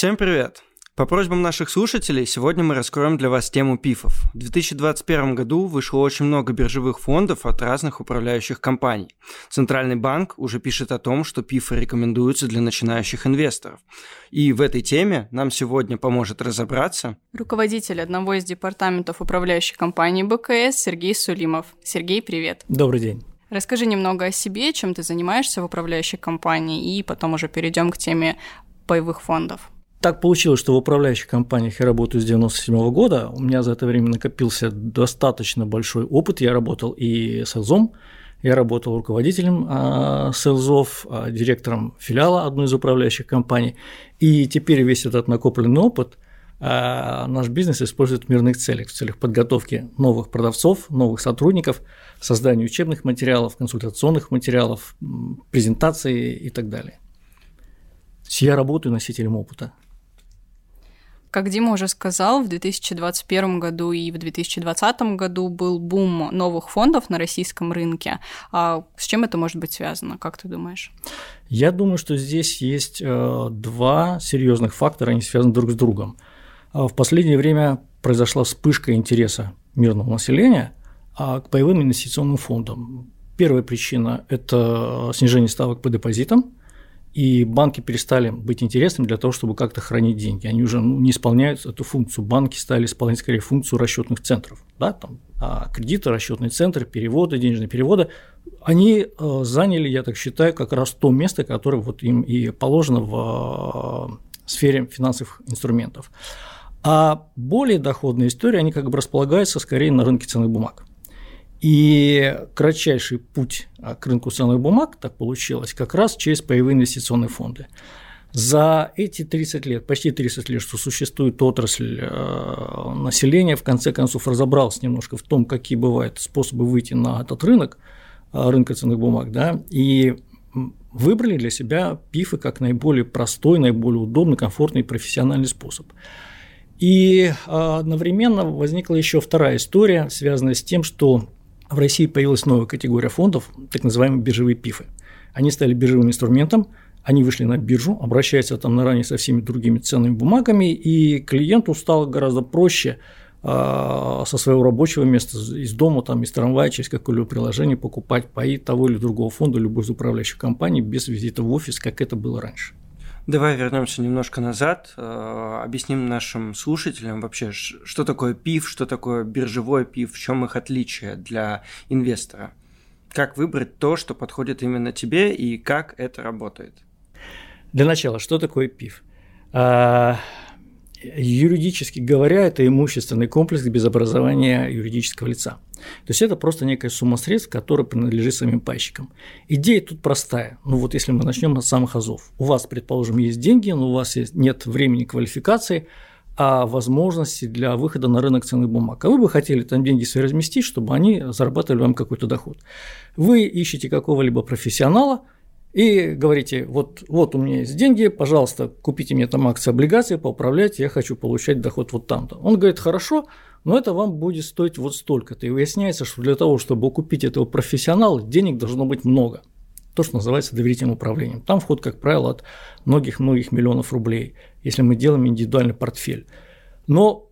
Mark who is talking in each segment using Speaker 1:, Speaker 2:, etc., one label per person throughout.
Speaker 1: Всем привет! По просьбам наших слушателей, сегодня мы раскроем для вас тему пифов. В 2021 году вышло очень много биржевых фондов от разных управляющих компаний. Центральный банк уже пишет о том, что пифы рекомендуются для начинающих инвесторов. И в этой теме нам сегодня поможет разобраться
Speaker 2: руководитель одного из департаментов управляющей компании БКС Сергей Сулимов. Сергей, привет.
Speaker 3: Добрый день.
Speaker 2: Расскажи немного о себе, чем ты занимаешься в управляющей компании, и потом уже перейдем к теме паевых фондов.
Speaker 3: Так получилось, что в управляющих компаниях я работаю с 97 года. У меня за это время накопился достаточно большой опыт. Я работал и селзом, я работал руководителем а, селзов, а, директором филиала одной из управляющих компаний. И теперь весь этот накопленный опыт а, наш бизнес использует в мирных целях, в целях подготовки новых продавцов, новых сотрудников, создания учебных материалов, консультационных материалов, презентаций и так далее. Я работаю носителем опыта.
Speaker 2: Как Дима уже сказал, в 2021 году и в 2020 году был бум новых фондов на российском рынке. А с чем это может быть связано, как ты думаешь?
Speaker 3: Я думаю, что здесь есть э, два серьезных фактора, они связаны друг с другом. А в последнее время произошла вспышка интереса мирного населения а, к боевым инвестиционным фондам. Первая причина – это снижение ставок по депозитам – и банки перестали быть интересными для того, чтобы как-то хранить деньги. Они уже ну, не исполняют эту функцию. Банки стали исполнять скорее функцию расчетных центров. Да, там, а кредиты, расчетные центры, переводы, денежные переводы, они э, заняли, я так считаю, как раз то место, которое вот им и положено в э, сфере финансовых инструментов. А более доходные истории, они как бы располагаются скорее на рынке ценных бумаг. И кратчайший путь к рынку ценных бумаг, так получилось, как раз через паевые инвестиционные фонды. За эти 30 лет, почти 30 лет, что существует отрасль э, населения, в конце концов разобрался немножко в том, какие бывают способы выйти на этот рынок, э, рынка ценных бумаг, да, и выбрали для себя пифы как наиболее простой, наиболее удобный, комфортный и профессиональный способ. И одновременно возникла еще вторая история, связанная с тем, что в России появилась новая категория фондов, так называемые биржевые пифы. Они стали биржевым инструментом, они вышли на биржу, обращаются там наравне со всеми другими ценными бумагами, и клиенту стало гораздо проще а, со своего рабочего места, из дома, там, из трамвая, через какое-либо приложение покупать паи того или другого фонда, любой из управляющих компаний без визита в офис, как это было раньше.
Speaker 1: Давай вернемся немножко назад, э, объясним нашим слушателям вообще, что такое ПИФ, что такое биржевой ПИФ, в чем их отличие для инвестора. Как выбрать то, что подходит именно тебе и как это работает?
Speaker 3: Для начала, что такое ПИФ? А, юридически говоря, это имущественный комплекс без образования юридического лица. То есть это просто некая сумма средств, которая принадлежит самим пайщикам. Идея тут простая. Ну вот если мы начнем от самых азов. У вас, предположим, есть деньги, но у вас нет времени квалификации, а возможности для выхода на рынок ценных бумаг. А вы бы хотели там деньги свои разместить, чтобы они зарабатывали вам какой-то доход. Вы ищете какого-либо профессионала – и говорите, вот, вот у меня есть деньги, пожалуйста, купите мне там акции, облигации, поуправляйте, я хочу получать доход вот там-то. Он говорит, хорошо, но это вам будет стоить вот столько-то. И выясняется, что для того, чтобы купить этого профессионала, денег должно быть много. То, что называется доверительным управлением. Там вход, как правило, от многих-многих миллионов рублей, если мы делаем индивидуальный портфель. Но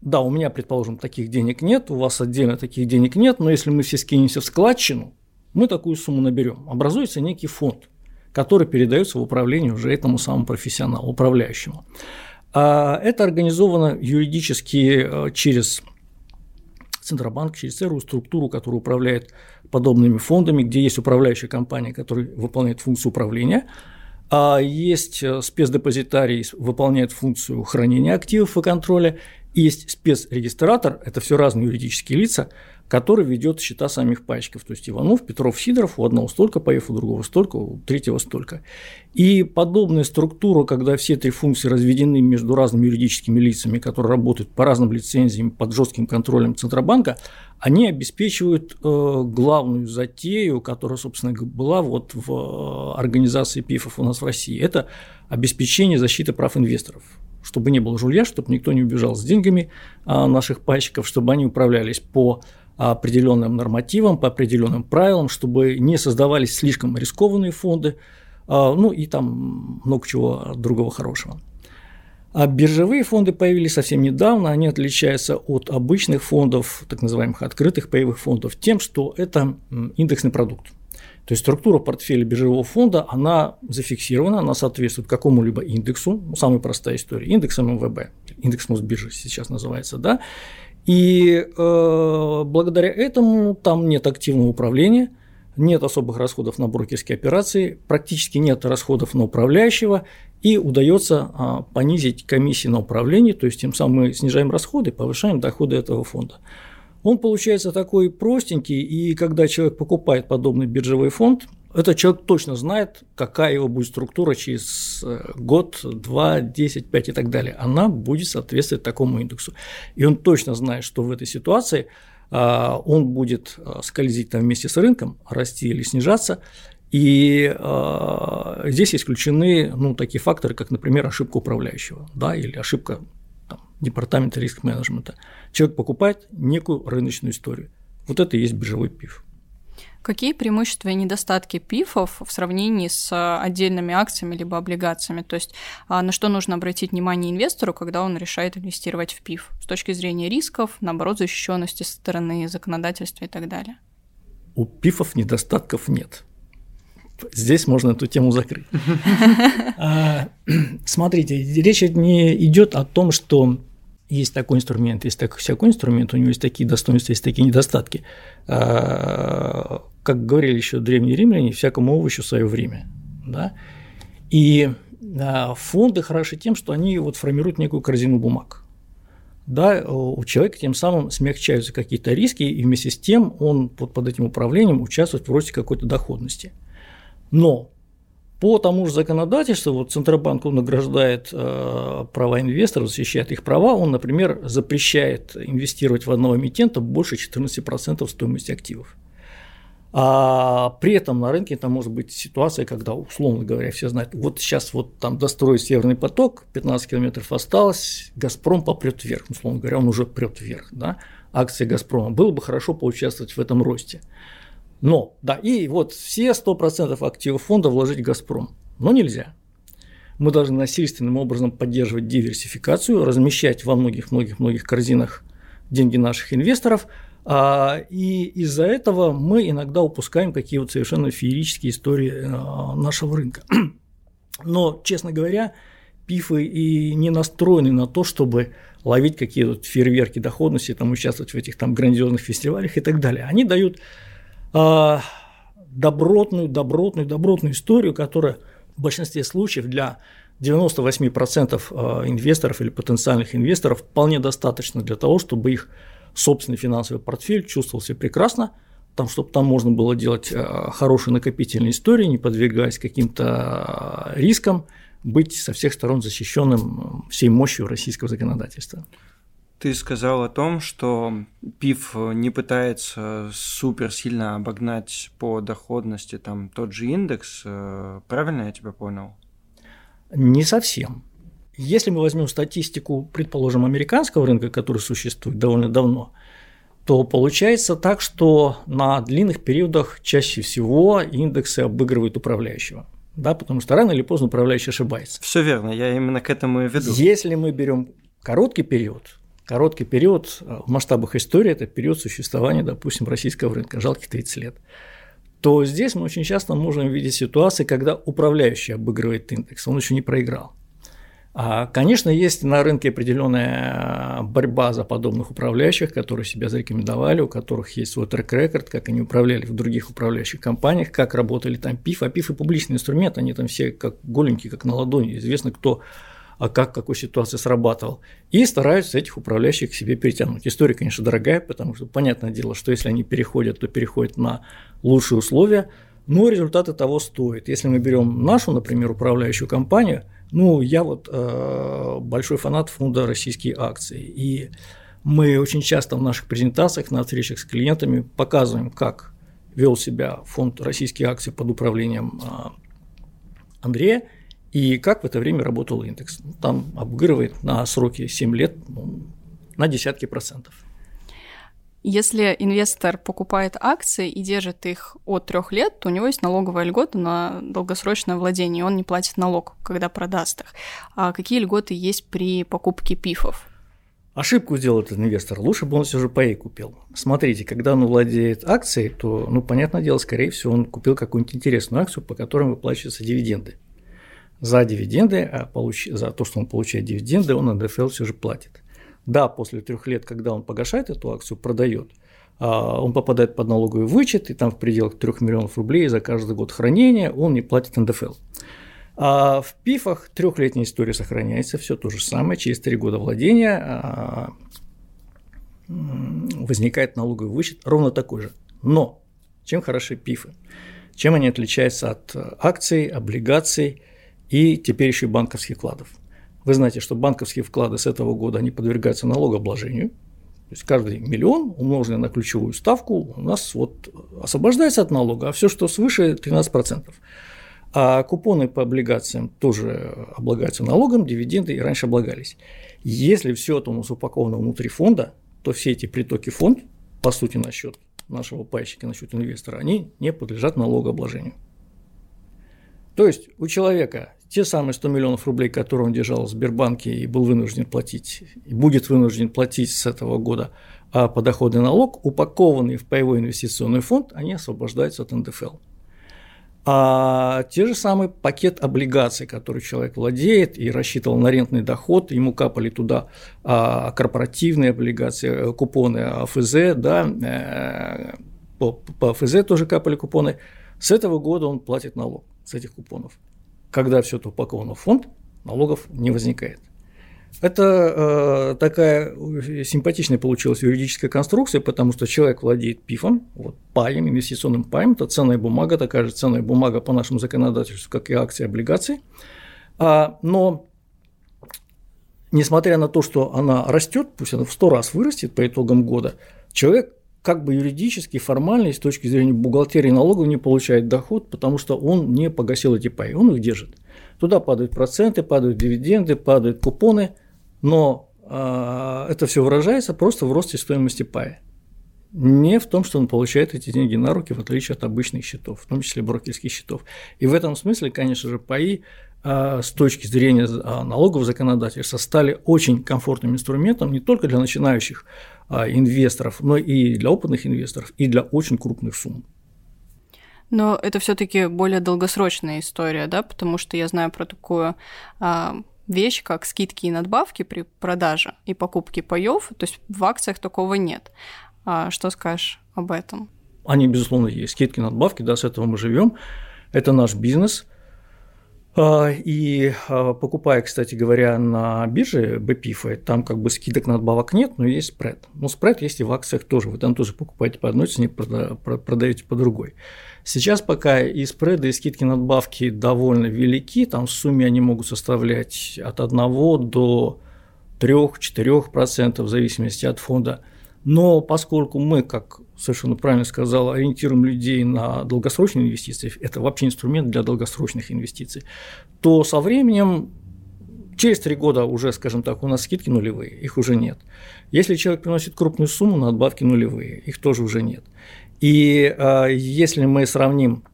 Speaker 3: да, у меня, предположим, таких денег нет, у вас отдельно таких денег нет, но если мы все скинемся в складчину, мы такую сумму наберем. Образуется некий фонд, который передается в управление уже этому самому профессионалу, управляющему. А это организовано юридически э, через Центробанк, через целую структуру, которая управляет подобными фондами, где есть управляющая компания, которая выполняет функцию управления, а есть э, спецдепозитарий, выполняет функцию хранения активов и контроля, есть спецрегистратор, это все разные юридические лица, который ведет счета самих пайщиков. То есть Иванов, Петров, Сидоров, у одного столько паев, у другого столько, у третьего столько. И подобная структура, когда все три функции разведены между разными юридическими лицами, которые работают по разным лицензиям, под жестким контролем Центробанка, они обеспечивают э, главную затею, которая, собственно, была вот в э, организации ПИФов у нас в России. Это обеспечение защиты прав инвесторов чтобы не было жулья, чтобы никто не убежал с деньгами а, наших пайщиков, чтобы они управлялись по определенным нормативам, по определенным правилам, чтобы не создавались слишком рискованные фонды, а, ну и там много чего другого хорошего. А биржевые фонды появились совсем недавно, они отличаются от обычных фондов, так называемых открытых паевых фондов, тем, что это индексный продукт. То есть структура портфеля биржевого фонда, она зафиксирована, она соответствует какому-либо индексу, ну, самая простая история, индекс МВБ, индекс Мосбиржи сейчас называется, да, и э, благодаря этому там нет активного управления, нет особых расходов на брокерские операции, практически нет расходов на управляющего, и удается а, понизить комиссии на управление, то есть тем самым мы снижаем расходы, повышаем доходы этого фонда. Он получается такой простенький, и когда человек покупает подобный биржевой фонд, этот человек точно знает, какая его будет структура через э, год, два, десять, пять и так далее. Она будет соответствовать такому индексу. И он точно знает, что в этой ситуации а, он будет а, скользить там вместе с рынком, расти или снижаться. И э, здесь исключены ну, такие факторы, как, например, ошибка управляющего да, или ошибка там, департамента риск-менеджмента. Человек покупает некую рыночную историю. Вот это и есть биржевой пиф.
Speaker 2: Какие преимущества и недостатки ПИФов в сравнении с отдельными акциями либо облигациями? То есть а, на что нужно обратить внимание инвестору, когда он решает инвестировать в ПИФ с точки зрения рисков, наоборот, защищенности со стороны законодательства и так далее?
Speaker 3: У ПИФов недостатков нет. Здесь можно эту тему закрыть. А, смотрите, речь не идет о том, что есть такой инструмент, есть такой всякий инструмент, у него есть такие достоинства, есть такие недостатки. Как говорили еще древние римляне, всякому овощу свое время. Да? И а, фонды хороши тем, что они вот формируют некую корзину бумаг. Да, у человека тем самым смягчаются какие-то риски, и вместе с тем он под, под этим управлением участвует в росте какой-то доходности. Но по тому же законодательству, вот Центробанк он награждает э, права инвесторов, защищает их права, он, например, запрещает инвестировать в одного эмитента больше 14% стоимости активов. А при этом на рынке там может быть ситуация, когда, условно говоря, все знают, вот сейчас вот там достроить Северный поток, 15 километров осталось, Газпром попрет вверх, условно говоря, он уже прет вверх, да, акции Газпрома. Было бы хорошо поучаствовать в этом росте. Но, да, и вот все 100% активов фонда вложить в «Газпром». Но нельзя. Мы должны насильственным образом поддерживать диверсификацию, размещать во многих-многих-многих корзинах деньги наших инвесторов, и из-за этого мы иногда упускаем какие-то совершенно феерические истории э, нашего рынка. Но, честно говоря, пифы и не настроены на то, чтобы ловить какие-то фейерверки доходности, там, участвовать в этих там грандиозных фестивалях и так далее. Они дают а, добротную, добротную, добротную историю, которая в большинстве случаев для 98% а, инвесторов или потенциальных инвесторов вполне достаточно для того, чтобы их собственный финансовый портфель чувствовал себя прекрасно, там, чтобы там можно было делать а, хорошие накопительные истории, не подвергаясь каким-то рискам, быть со всех сторон защищенным всей мощью российского законодательства.
Speaker 1: Ты сказал о том, что ПИФ не пытается супер сильно обогнать по доходности там тот же индекс. Э, правильно я тебя понял?
Speaker 3: Не совсем. Если мы возьмем статистику, предположим, американского рынка, который существует довольно давно, то получается так, что на длинных периодах чаще всего индексы обыгрывают управляющего. Да, потому что рано или поздно управляющий ошибается.
Speaker 1: Все верно, я именно к этому и веду.
Speaker 3: Если мы берем короткий период, короткий период э, в масштабах истории, это период существования, допустим, российского рынка, жалких 30 лет, то здесь мы очень часто можем видеть ситуации, когда управляющий обыгрывает индекс, он еще не проиграл. А, конечно, есть на рынке определенная борьба за подобных управляющих, которые себя зарекомендовали, у которых есть свой трек-рекорд, как они управляли в других управляющих компаниях, как работали там ПИФ. А ПИФ и публичный инструмент, они там все как голенькие, как на ладони. Известно, кто а как в какой ситуации срабатывал, и стараются этих управляющих к себе перетянуть. История, конечно, дорогая, потому что понятное дело, что если они переходят, то переходят на лучшие условия, но результаты того стоят. Если мы берем нашу, например, управляющую компанию, ну, я вот э, большой фанат фонда «Российские акции», и мы очень часто в наших презентациях, на встречах с клиентами показываем, как вел себя фонд «Российские акции» под управлением э, Андрея, и как в это время работал индекс. Там обыгрывает на сроки 7 лет ну, на десятки процентов.
Speaker 2: Если инвестор покупает акции и держит их от трех лет, то у него есть налоговая льгота на долгосрочное владение, он не платит налог, когда продаст их. А какие льготы есть при покупке пифов?
Speaker 3: Ошибку сделал этот инвестор. Лучше бы он все же паи купил. Смотрите, когда он владеет акцией, то, ну, понятное дело, скорее всего, он купил какую-нибудь интересную акцию, по которой выплачиваются дивиденды. За дивиденды, а получ... за то, что он получает дивиденды, он НДФЛ все же платит. Да, после трех лет, когда он погашает эту акцию, продает, а, он попадает под налоговый вычет, и там в пределах 3 миллионов рублей за каждый год хранения он не платит НДФЛ. А в ПИФах трехлетняя история сохраняется, все то же самое, через три года владения а, возникает налоговый вычет ровно такой же. Но чем хороши ПИФы? Чем они отличаются от акций, облигаций и теперь еще и банковских вкладов? Вы знаете, что банковские вклады с этого года они подвергаются налогообложению. То есть каждый миллион, умноженный на ключевую ставку, у нас вот освобождается от налога, а все, что свыше 13%. А купоны по облигациям тоже облагаются налогом, дивиденды и раньше облагались. Если все это у нас упаковано внутри фонда, то все эти притоки фонд, по сути, на счет нашего пайщика, на счет инвестора, они не подлежат налогообложению. То есть у человека те самые 100 миллионов рублей, которые он держал в Сбербанке и был вынужден платить, и будет вынужден платить с этого года а подоходный налог, упакованные в паевой инвестиционный фонд, они освобождаются от НДФЛ. А те же самый пакет облигаций, который человек владеет и рассчитывал на рентный доход, ему капали туда а, корпоративные облигации, купоны АФЗ, да, э, по, АФЗ тоже капали купоны. С этого года он платит налог с этих купонов когда все это упаковано в фонд, налогов не возникает. Это э, такая симпатичная получилась юридическая конструкция, потому что человек владеет ПИФом, вот, паем, инвестиционным паем, это ценная бумага, такая же ценная бумага по нашему законодательству, как и акции, облигации. А, но несмотря на то, что она растет, пусть она в 100 раз вырастет по итогам года, человек как бы юридически, формально, с точки зрения бухгалтерии налогов не получает доход, потому что он не погасил эти паи, он их держит. Туда падают проценты, падают дивиденды, падают купоны, но э, это все выражается просто в росте стоимости пая. Не в том, что он получает эти деньги на руки, в отличие от обычных счетов, в том числе брокерских счетов. И в этом смысле, конечно же, паи а, с точки зрения налогового законодательства стали очень комфортным инструментом не только для начинающих а, инвесторов, но и для опытных инвесторов, и для очень крупных сумм.
Speaker 2: Но это все-таки более долгосрочная история, да, потому что я знаю про такую а, вещь, как скидки и надбавки при продаже и покупке паев, то есть в акциях такого нет. А, что скажешь об этом?
Speaker 3: Они, безусловно, есть. Скидки, надбавки, да, с этого мы живем. Это наш бизнес. А, и а, покупая, кстати говоря, на бирже BPIF, там как бы скидок надбавок нет, но есть спред. Но спред есть и в акциях тоже. Вы там тоже покупаете по одной цене, продаете по другой. Сейчас пока и спреды, и скидки надбавки довольно велики, там в сумме они могут составлять от 1 до 3-4% в зависимости от фонда. Но поскольку мы, как совершенно правильно сказал, ориентируем людей на долгосрочные инвестиции, это вообще инструмент для долгосрочных инвестиций, то со временем через три года уже, скажем так, у нас скидки нулевые, их уже нет. Если человек приносит крупную сумму, надбавки нулевые, их тоже уже нет. И э, если мы сравним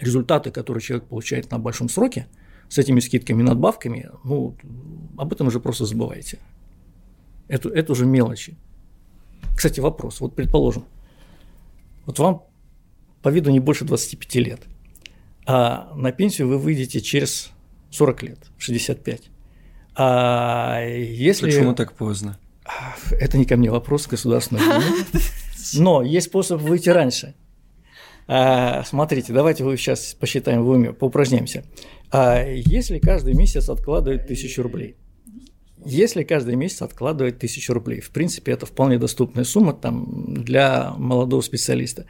Speaker 3: результаты, которые человек получает на большом сроке, с этими скидками и надбавками, ну, об этом уже просто забывайте. Это, это уже мелочи. Кстати, вопрос. Вот предположим, вот вам по виду не больше 25 лет, а на пенсию вы выйдете через 40 лет, 65. А если...
Speaker 1: Почему так поздно?
Speaker 3: Это не ко мне вопрос, государственный. Но есть способ выйти раньше. А, смотрите, давайте вы сейчас посчитаем в уме, поупражняемся. А если каждый месяц откладывать тысячу рублей – если каждый месяц откладывать тысячу рублей, в принципе, это вполне доступная сумма там, для молодого специалиста.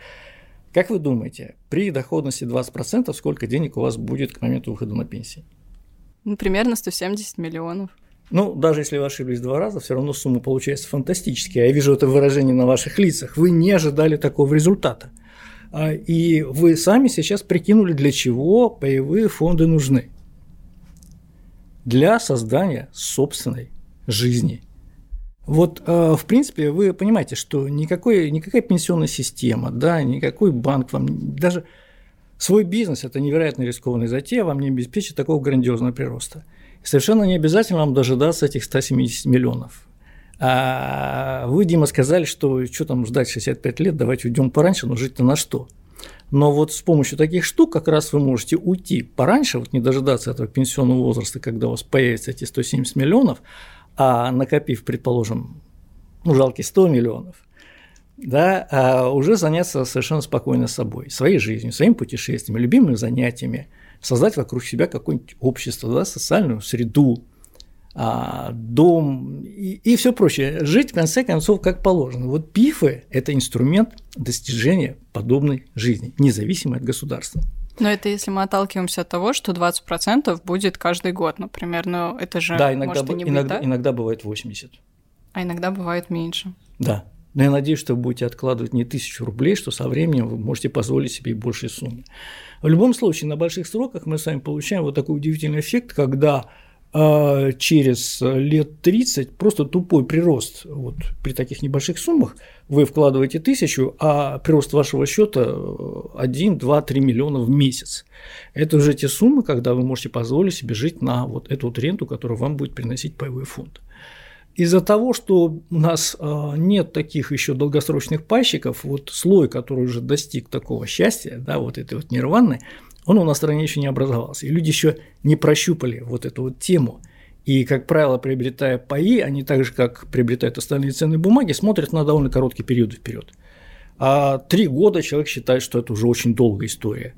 Speaker 3: Как вы думаете, при доходности 20% сколько денег у вас будет к моменту выхода на пенсию?
Speaker 2: Ну, примерно 170 миллионов.
Speaker 3: Ну, даже если вы ошиблись два раза, все равно сумма получается фантастическая. Я вижу это выражение на ваших лицах. Вы не ожидали такого результата. А, и вы сами сейчас прикинули, для чего паевые фонды нужны для создания собственной жизни. Вот, э, в принципе, вы понимаете, что никакой, никакая пенсионная система, да, никакой банк вам, даже свой бизнес – это невероятно рискованная затея, вам не обеспечит такого грандиозного прироста. Совершенно не обязательно вам дожидаться этих 170 миллионов. А вы, Дима, сказали, что что там ждать 65 лет, давайте уйдем пораньше, но жить-то на что? Но вот с помощью таких штук как раз вы можете уйти пораньше, вот не дожидаться этого пенсионного возраста, когда у вас появятся эти 170 миллионов, а накопив, предположим, ну, жалкие 100 миллионов, да, а уже заняться совершенно спокойно собой, своей жизнью, своими путешествиями, любимыми занятиями, создать вокруг себя какое-нибудь общество, да, социальную среду, дом и, и все прочее. Жить, в конце концов, как положено. Вот пифы – это инструмент достижения подобной жизни, независимой от государства.
Speaker 2: Но это если мы отталкиваемся от того, что 20% будет каждый год, например, но это же
Speaker 3: да, иногда,
Speaker 2: может и не
Speaker 3: иногда,
Speaker 2: быть,
Speaker 3: да? иногда бывает 80.
Speaker 2: А иногда бывает меньше.
Speaker 3: Да. Но я надеюсь, что вы будете откладывать не тысячу рублей, что со временем вы можете позволить себе большие суммы. В любом случае, на больших сроках мы с вами получаем вот такой удивительный эффект, когда а через лет 30 просто тупой прирост. Вот при таких небольших суммах вы вкладываете тысячу, а прирост вашего счета 1, 2, 3 миллиона в месяц. Это уже те суммы, когда вы можете позволить себе жить на вот эту вот ренту, которую вам будет приносить паевой фонд. Из-за того, что у нас а, нет таких еще долгосрочных пайщиков, вот слой, который уже достиг такого счастья, да, вот этой вот нирваны, он у нас в стране еще не образовался. И люди еще не прощупали вот эту вот тему. И, как правило, приобретая паи, они так же, как приобретают остальные ценные бумаги, смотрят на довольно короткий период вперед. А три года человек считает, что это уже очень долгая история.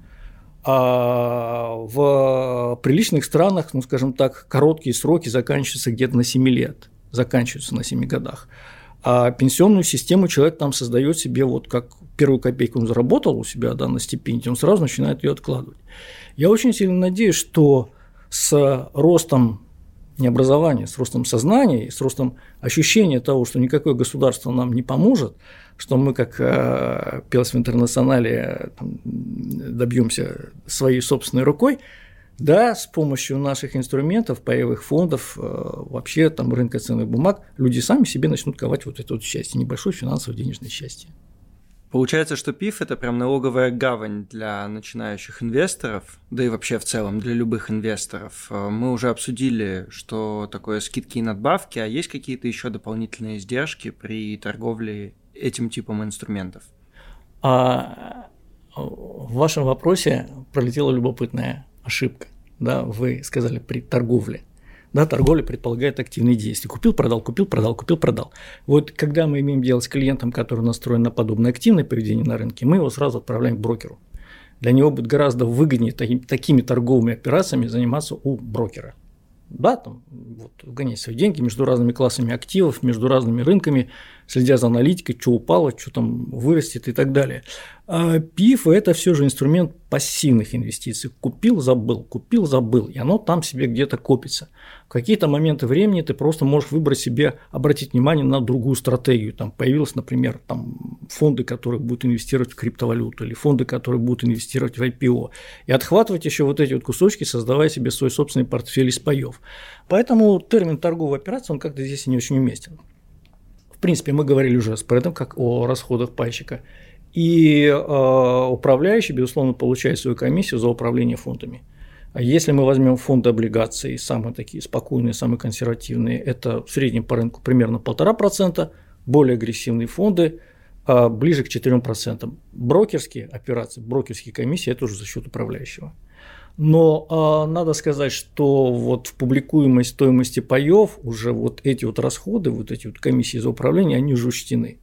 Speaker 3: А в приличных странах, ну, скажем так, короткие сроки заканчиваются где-то на 7 лет, заканчиваются на 7 годах. А пенсионную систему человек там создает себе вот как первую копейку он заработал у себя да, на стипендии, он сразу начинает ее откладывать. Я очень сильно надеюсь, что с ростом не образования, с ростом сознания, с ростом ощущения того, что никакое государство нам не поможет, что мы, как э, пелось в интернационале, добьемся своей собственной рукой, да, с помощью наших инструментов, паевых фондов, э, вообще там рынка ценных бумаг, люди сами себе начнут ковать вот это вот счастье, небольшое финансово денежное счастье.
Speaker 1: Получается, что ПИФ – это прям налоговая гавань для начинающих инвесторов, да и вообще в целом для любых инвесторов. Э, мы уже обсудили, что такое скидки и надбавки, а есть какие-то еще дополнительные издержки при торговле этим типом инструментов?
Speaker 3: А в вашем вопросе пролетела любопытная ошибка. Да, вы сказали при торговле. Да, торговля предполагает активные действия. Купил, продал, купил, продал, купил, продал. Вот когда мы имеем дело с клиентом, который настроен на подобное активное поведение на рынке, мы его сразу отправляем к брокеру. Для него будет гораздо выгоднее такими торговыми операциями заниматься у брокера да, там, вот, гонять свои деньги между разными классами активов, между разными рынками, следя за аналитикой, что упало, что там вырастет и так далее. А ПИФ – это все же инструмент пассивных инвестиций. Купил, забыл, купил, забыл, и оно там себе где-то копится. В какие-то моменты времени ты просто можешь выбрать себе, обратить внимание на другую стратегию. Там появилась, например, там фонды, которые будут инвестировать в криптовалюту, или фонды, которые будут инвестировать в IPO. И отхватывать еще вот эти вот кусочки, создавая себе свой собственный портфель из паев. Поэтому термин торговая операция, он как-то здесь не очень уместен. Принципе, мы говорили уже о спредах, как о расходах пайщика. И э, управляющий, безусловно, получает свою комиссию за управление фондами. А если мы возьмем фонды облигаций, самые такие спокойные, самые консервативные, это в среднем по рынку примерно 1,5%, более агрессивные фонды а ближе к 4%. Брокерские операции, брокерские комиссии – это уже за счет управляющего. Но а, надо сказать, что вот в публикуемой стоимости паев уже вот эти вот расходы, вот эти вот комиссии за управление, они уже учтены.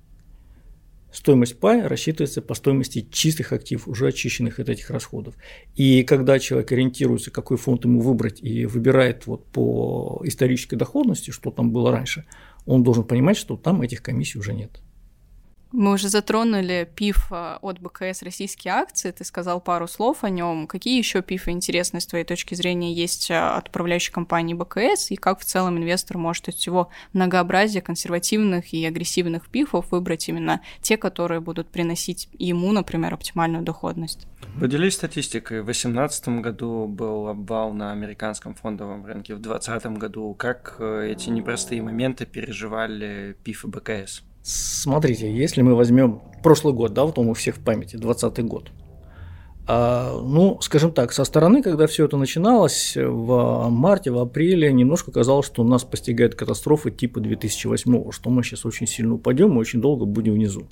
Speaker 3: Стоимость пая рассчитывается по стоимости чистых активов, уже очищенных от этих расходов. И когда человек ориентируется, какой фонд ему выбрать, и выбирает вот по исторической доходности, что там было раньше, он должен понимать, что там этих комиссий уже нет.
Speaker 2: Мы уже затронули ПИФ э, от БКС «Российские акции». Ты сказал пару слов о нем. Какие еще ПИФы интересные с твоей точки зрения есть э, от управляющей компании БКС? И как в целом инвестор может из всего многообразия консервативных и агрессивных ПИФов выбрать именно те, которые будут приносить ему, например, оптимальную доходность?
Speaker 1: Поделись статистикой. В 2018 году был обвал на американском фондовом рынке, в 2020 году. Как э, эти непростые моменты переживали ПИФ и БКС?
Speaker 3: Смотрите, если мы возьмем прошлый год, да, вот он у всех в памяти, 2020 год, а, ну, скажем так, со стороны, когда все это начиналось в марте, в апреле, немножко казалось, что нас постигает катастрофа типа 2008, что мы сейчас очень сильно упадем и очень долго будем внизу.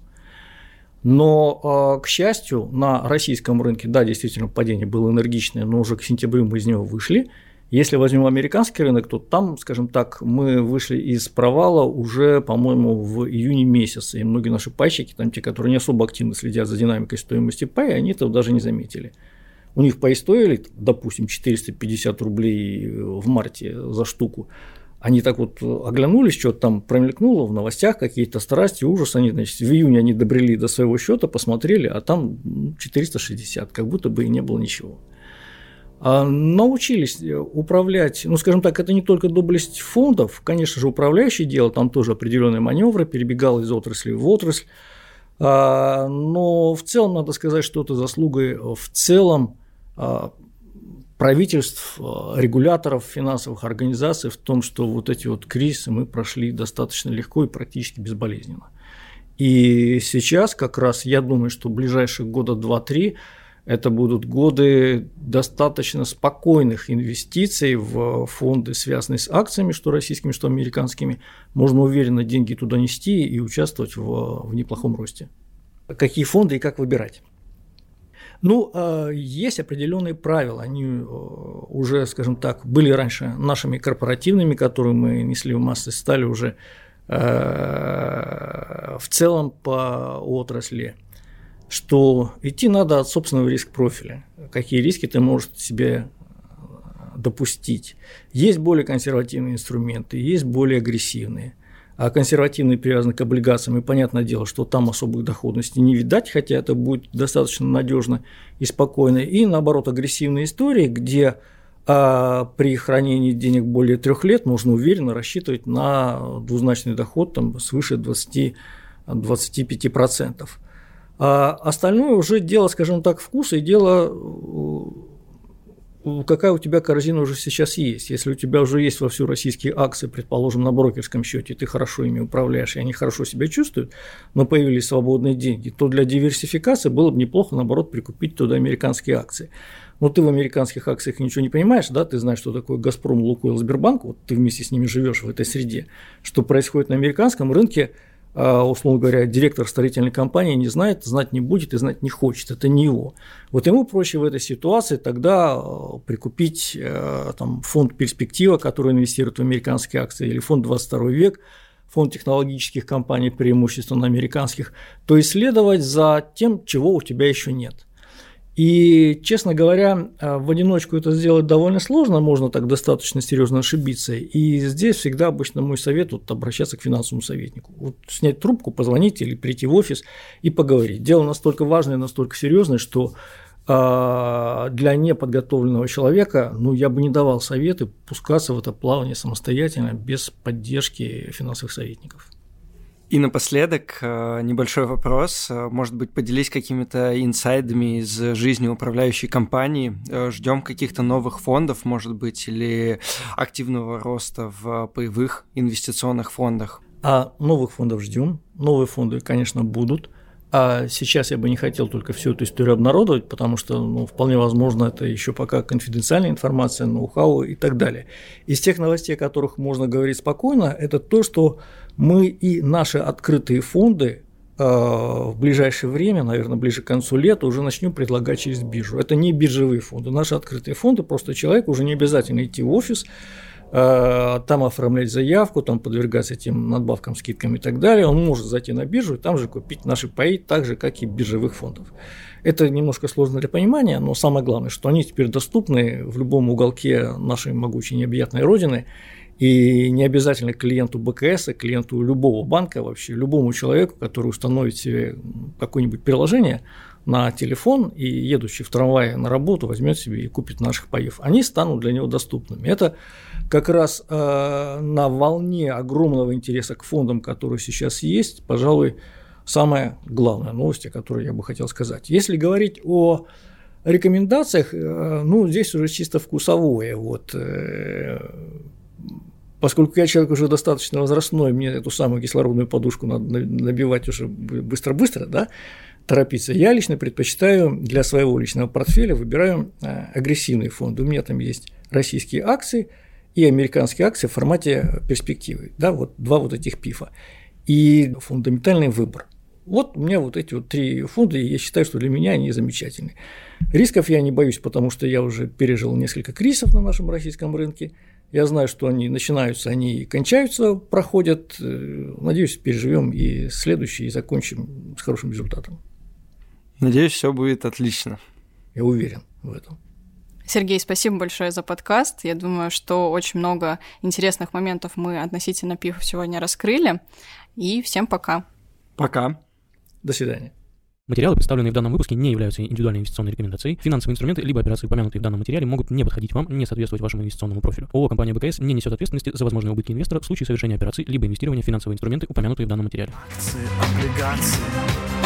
Speaker 3: Но, а, к счастью, на российском рынке, да, действительно, падение было энергичное, но уже к сентябрю мы из него вышли – если возьмем американский рынок, то там, скажем так, мы вышли из провала уже, по-моему, в июне месяце. И многие наши пайщики, там те, которые не особо активно следят за динамикой стоимости пай, они этого даже не заметили. У них пай стоили, допустим, 450 рублей в марте за штуку. Они так вот оглянулись, что-то там промелькнуло в новостях, какие-то страсти, ужас. Они, значит, в июне они добрели до своего счета, посмотрели, а там 460, как будто бы и не было ничего. А, научились э, управлять, ну, скажем так, это не только доблесть фондов, конечно же, управляющее дело, там тоже определенные маневры, перебегал из отрасли в отрасль, а, но в целом надо сказать, что это заслугой в целом а, правительств, регуляторов, финансовых организаций в том, что вот эти вот кризисы мы прошли достаточно легко и практически безболезненно. И сейчас как раз я думаю, что в ближайшие года 2-3 это будут годы достаточно спокойных инвестиций в фонды, связанные с акциями, что российскими, что американскими. Можно уверенно деньги туда нести и участвовать в, в неплохом росте. Какие фонды и как выбирать? Ну, а, есть определенные правила, они э, уже, скажем так, были раньше нашими корпоративными, которые мы несли в массы, стали уже э, в целом по отрасли что идти надо от собственного риск-профиля. Какие риски ты можешь себе э, допустить. Есть более консервативные инструменты, есть более агрессивные. А консервативные привязаны к облигациям, и понятное дело, что там особых доходностей не видать, хотя это будет достаточно надежно и спокойно. И наоборот, агрессивные истории, где а при хранении денег более трех лет можно уверенно рассчитывать на двузначный доход там, свыше 20-25%. А остальное уже дело, скажем так, вкуса и дело, какая у тебя корзина уже сейчас есть. Если у тебя уже есть во всю российские акции, предположим, на брокерском счете, ты хорошо ими управляешь, и они хорошо себя чувствуют, но появились свободные деньги, то для диверсификации было бы неплохо, наоборот, прикупить туда американские акции. Но ты в американских акциях ничего не понимаешь, да, ты знаешь, что такое Газпром, Лукойл, Сбербанк, вот ты вместе с ними живешь в этой среде. Что происходит на американском рынке – условно говоря, директор строительной компании не знает, знать не будет и знать не хочет. Это не его. Вот ему проще в этой ситуации тогда а, прикупить э, там, фонд перспектива, который инвестирует в американские акции, или фонд 22 век, фонд технологических компаний, преимущественно американских, то исследовать за тем, чего у тебя еще нет. И, честно говоря, э, в одиночку это сделать довольно сложно, можно так достаточно серьезно ошибиться. И здесь всегда обычно мой совет вот, обращаться к финансовому советнику. Вот снять трубку, позвонить или прийти в офис и поговорить. Дело настолько важное, настолько серьезное, что э, для неподготовленного человека, ну, я бы не давал советы пускаться в это плавание самостоятельно, без поддержки финансовых советников.
Speaker 1: И напоследок э, небольшой вопрос. Э, может быть, поделись какими-то инсайдами из жизни управляющей компании. Э, Ждем каких-то новых фондов, может быть, или активного роста в паевых инвестиционных фондах?
Speaker 3: А новых фондов ждем. Новые фонды, конечно, будут. А сейчас я бы не хотел только всю эту историю обнародовать, потому что ну, вполне возможно это еще пока конфиденциальная информация, ноу-хау и так далее. Из тех новостей, о которых можно говорить спокойно, это то, что мы и наши открытые фонды э, в ближайшее время, наверное, ближе к концу лета, уже начнем предлагать через биржу. Это не биржевые фонды. Наши открытые фонды, просто человек уже не обязательно идти в офис, там оформлять заявку, там подвергаться этим надбавкам, скидкам и так далее, он может зайти на биржу и там же купить наши паи, так же, как и биржевых фондов. Это немножко сложно для понимания, но самое главное, что они теперь доступны в любом уголке нашей могучей необъятной родины, И не обязательно клиенту БКС, а клиенту любого банка вообще, любому человеку, который установит себе какое-нибудь приложение на телефон и едущий в трамвае на работу возьмет себе и купит наших паев. Они станут для него доступными. Это как раз э, на волне огромного интереса к фондам, которые сейчас есть, пожалуй, самая главная новость, о которой я бы хотел сказать. Если говорить о рекомендациях, э, ну, здесь уже чисто вкусовое. Вот, э, Поскольку я человек уже достаточно возрастной, мне эту самую кислородную подушку надо набивать уже быстро-быстро, да, торопиться. Я лично предпочитаю для своего личного портфеля выбираю э, агрессивные фонды. У меня там есть российские акции и американские акции в формате перспективы. Да, вот два вот этих пифа. И фундаментальный выбор. Вот у меня вот эти вот три фонда, и я считаю, что для меня они замечательные. Рисков я не боюсь, потому что я уже пережил несколько кризисов на нашем российском рынке. Я знаю, что они начинаются, они кончаются, проходят. Э, надеюсь, переживем и следующий, и закончим с хорошим результатом.
Speaker 1: Надеюсь, все будет отлично.
Speaker 3: Я уверен в этом.
Speaker 2: Сергей, спасибо большое за подкаст. Я думаю, что очень много интересных моментов мы относительно пива сегодня раскрыли. И всем пока.
Speaker 1: Пока.
Speaker 3: До свидания.
Speaker 4: Материалы, представленные в данном выпуске, не являются индивидуальной инвестиционной рекомендацией. Финансовые инструменты либо операции, упомянутые в данном материале, могут не подходить вам, не соответствовать вашему инвестиционному профилю. ООО «Компания БКС» не несет ответственности за возможные убытки инвестора в случае совершения операций либо инвестирования в финансовые инструменты, упомянутые в данном материале. Акции, облигации